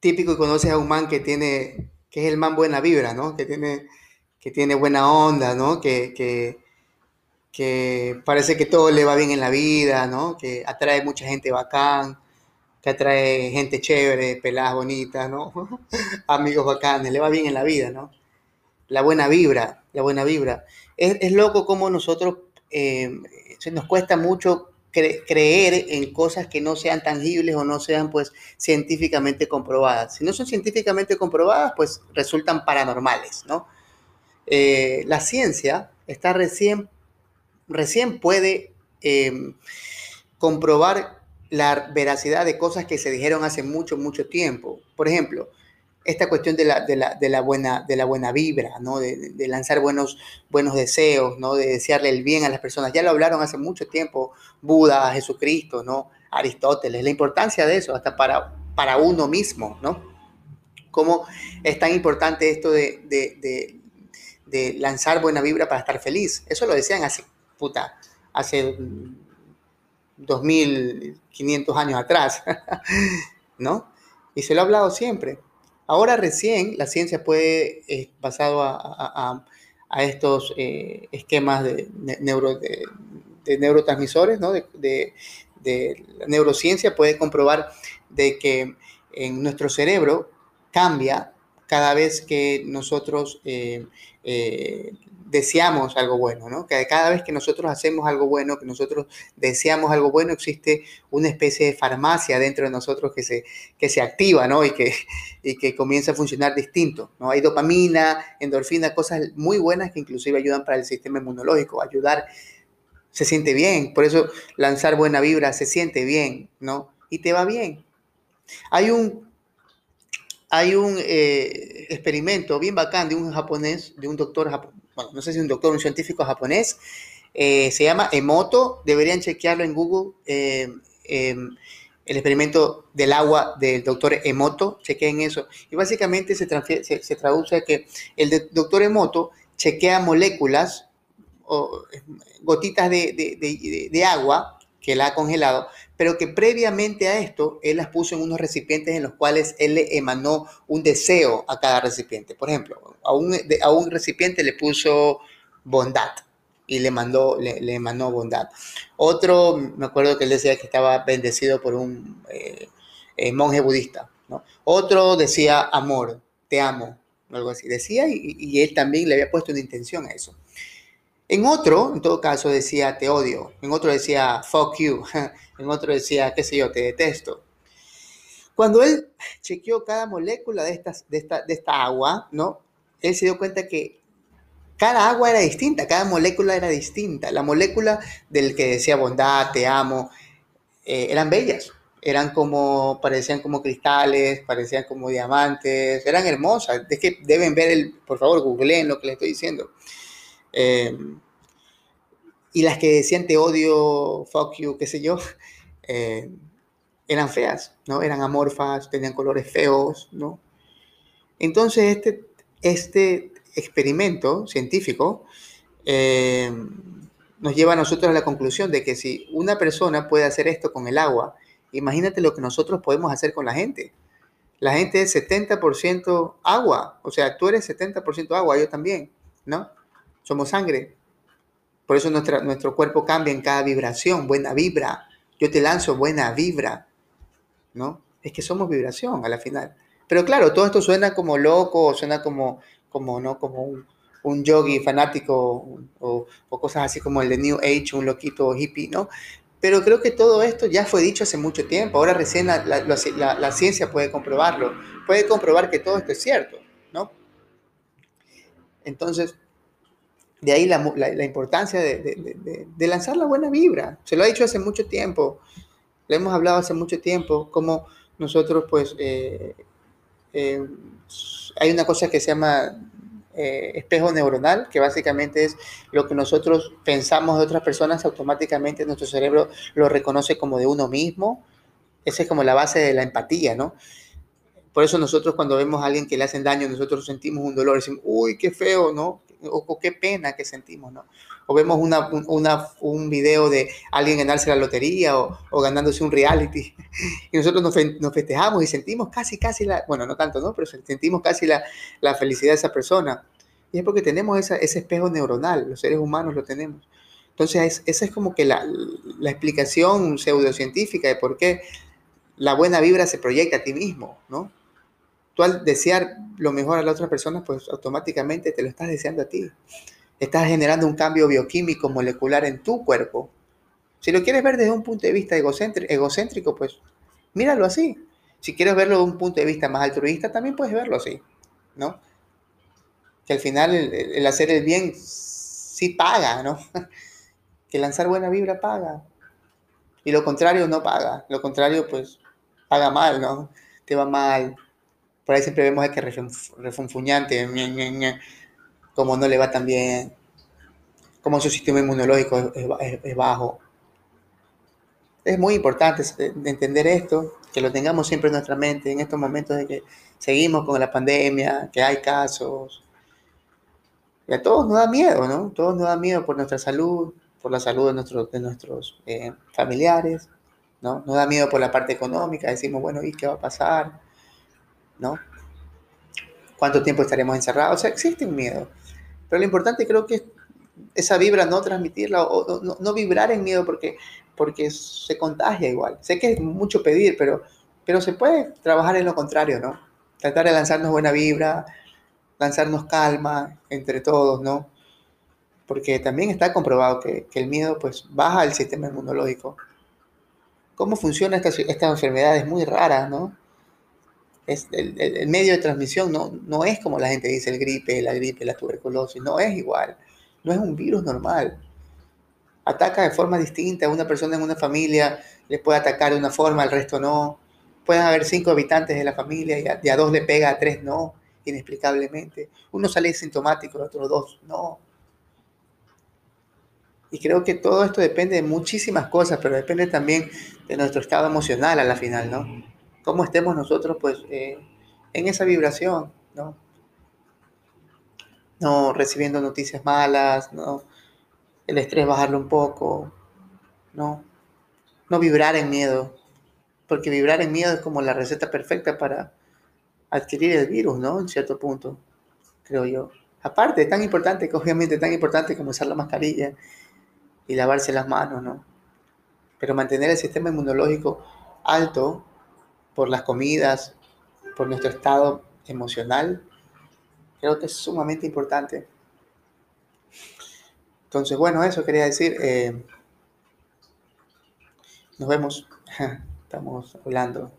Típico y conoces a un man que tiene, que es el man buena vibra, ¿no? Que tiene, que tiene buena onda, ¿no? Que, que, que parece que todo le va bien en la vida, ¿no? Que atrae mucha gente bacán, que atrae gente chévere, peladas bonitas, ¿no? Amigos bacanes, le va bien en la vida, ¿no? La buena vibra, la buena vibra. Es, es loco como nosotros, eh, nos cuesta mucho creer en cosas que no sean tangibles o no sean pues científicamente comprobadas. Si no son científicamente comprobadas, pues resultan paranormales, ¿no? Eh, la ciencia está recién, recién puede em, comprobar la veracidad de cosas que se dijeron hace mucho, mucho tiempo. Por ejemplo, esta cuestión de la, de la, buena, de la buena vibra, ¿no? De, lanzar buenos, buenos deseos, ¿no? de desearle el bien a las personas. Ya lo hablaron hace mucho tiempo Buda, Jesucristo, ¿no? Aristóteles, la importancia de eso, hasta para, para uno mismo, ¿no? Cómo es tan importante esto de, de lanzar buena vibra para estar feliz. Eso lo decían hace, puta, hace 2500 años atrás, ¿no? Y se lo ha hablado siempre. Ahora recién la ciencia puede, eh, basado a, estos eh, esquemas de, neuro, de, neurotransmisores, ¿no? de, la neurociencia, puede comprobar de que en nuestro cerebro cambia cada vez que nosotros eh, deseamos algo bueno, ¿no? Que cada vez que nosotros hacemos algo bueno, que nosotros deseamos algo bueno, existe una especie de farmacia dentro de nosotros que se, que se activa, ¿no? Y que, y que comienza a funcionar distinto, ¿no? Hay dopamina, endorfina, cosas muy buenas que inclusive ayudan para el sistema inmunológico, ayudar, se siente bien, por eso lanzar buena vibra se siente bien, ¿no? Y te va bien. Hay un hay un eh, experimento bien bacán de un japonés, de un doctor, bueno, no sé si un doctor, un científico japonés, eh, se llama Emoto, deberían chequearlo en Google, eh, em, el experimento del agua del doctor Emoto, chequeen eso. Y básicamente se, se, traduce a que el doctor Emoto chequea moléculas o gotitas de, de agua que la ha congelado, pero que previamente a esto él las puso en unos recipientes en los cuales él le emanó un deseo a cada recipiente. Por ejemplo, a un, a un recipiente le puso bondad y le mandó, le, le, emanó bondad. Otro, me acuerdo que él decía que estaba bendecido por un eh, eh, monje budista. Otro decía amor, te amo, algo así. Decía y él también le había puesto una intención a eso. En otro, en todo caso, decía te odio. En otro decía fuck you. En otro decía, qué sé yo, te detesto. Cuando él chequeó cada molécula de, estas, de, esta, de esta agua, ¿no? Él se dio cuenta que cada agua era distinta, cada molécula era distinta. La molécula del que decía bondad, te amo, eh, eran bellas. Eran como, parecían como cristales, parecían como diamantes, eran hermosas. Es que deben ver el, por favor, googleen lo que les estoy diciendo. Eh, y las que decían te odio, fuck you, qué sé yo, eh, eran feas, ¿no? Eran amorfas, tenían colores feos, ¿no? Entonces este, este experimento científico eh, nos lleva a nosotros a la conclusión de que si una persona puede hacer esto con el agua, imagínate lo que nosotros podemos hacer con la gente. La gente es 70% agua, o sea, tú eres 70% agua, yo también, ¿no? Somos sangre. Por eso nuestro cuerpo cambia en cada vibración, buena vibra. Yo te lanzo buena vibra, ¿no? Es que somos vibración a la final. Pero claro, todo esto suena como loco, suena como, como, ¿no? como un, un yogi fanático o, cosas así como el de New Age, un loquito hippie, ¿no? Pero creo que todo esto ya fue dicho hace mucho tiempo. Ahora recién la, la ciencia puede comprobarlo. Puede comprobar que todo esto es cierto, ¿no? Entonces, de ahí la, la, importancia de, de, de, lanzar la buena vibra. Se lo ha dicho hace mucho tiempo, lo hemos hablado hace mucho tiempo, como, nosotros pues eh, eh, hay una cosa que se llama eh, espejo neuronal, que básicamente es lo que nosotros pensamos de otras personas, automáticamente nuestro cerebro lo reconoce como de uno mismo. Esa es como la base de la empatía, ¿no? Por eso nosotros cuando vemos a alguien que le hacen daño, nosotros sentimos un dolor, decimos, uy, qué feo, ¿no? O, qué pena que sentimos, ¿no? O vemos una, una, un video de alguien ganarse la lotería o, o ganándose un reality y nosotros nos, nos, festejamos y sentimos casi, casi la, bueno, no tanto, ¿no? Pero sentimos casi la, la felicidad de esa persona. Y es porque tenemos esa, ese espejo neuronal, los seres humanos lo tenemos. Entonces, esa es como que la, la explicación pseudocientífica de por qué la buena vibra se proyecta a ti mismo, ¿no? Tú al desear lo mejor a la otra persona, pues automáticamente te lo estás deseando a ti. Estás generando un cambio bioquímico molecular en tu cuerpo. Si lo quieres ver desde un punto de vista egocéntrico, pues míralo así. Si quieres verlo desde un punto de vista más altruista, también puedes verlo así, ¿no? Que al final el, hacer el bien sí paga, ¿no? Que lanzar buena vibra paga. Y lo contrario no paga. Lo contrario, pues, paga mal, ¿no? Te va mal, por ahí siempre vemos a que refunfuñante, como no le va tan bien, como su sistema inmunológico es, bajo. Es muy importante entender esto, que lo tengamos siempre en nuestra mente en estos momentos de que seguimos con la pandemia, que hay casos. Y a todos nos da miedo, ¿no? Todos nos da miedo por nuestra salud, por la salud de, de nuestros eh, familiares, ¿no? Nos da miedo por la parte económica, decimos, bueno, ¿y qué va a pasar? ¿No? ¿Cuánto tiempo estaremos encerrados? O sea, existe un miedo. Pero lo importante creo que es esa vibra no transmitirla o, no, vibrar en miedo porque, porque se contagia igual. Sé que es mucho pedir, pero, pero se puede trabajar en lo contrario, ¿no? Tratar de lanzarnos buena vibra, lanzarnos calma entre todos, ¿no? Porque también está comprobado que, el miedo pues baja el sistema inmunológico. ¿Cómo funciona esta, esta enfermedad? Es muy rara, ¿no? El, medio de transmisión no, no es como la gente dice, el gripe, la gripe, la tuberculosis, no es igual, no es un virus normal. Ataca de forma distinta, a una persona en una familia le puede atacar de una forma, al resto no. Pueden haber cinco habitantes de la familia y a, dos le pega, a tres no, inexplicablemente. Uno sale sintomático, el otro dos no. Y creo que todo esto depende de muchísimas cosas, pero depende también de nuestro estado emocional a la final, ¿no? Cómo estemos nosotros pues eh, en esa vibración, ¿no? No recibiendo noticias malas, ¿no? El estrés bajarlo un poco, ¿no? No vibrar en miedo, porque vibrar en miedo es como la receta perfecta para adquirir el virus, ¿no? En cierto punto, creo yo. Aparte, tan importante, obviamente tan importante como usar la mascarilla y lavarse las manos, ¿no? Pero mantener el sistema inmunológico alto por las comidas, por nuestro estado emocional, creo que es sumamente importante. Entonces, bueno, eso quería decir. Eh, nos vemos. Estamos hablando.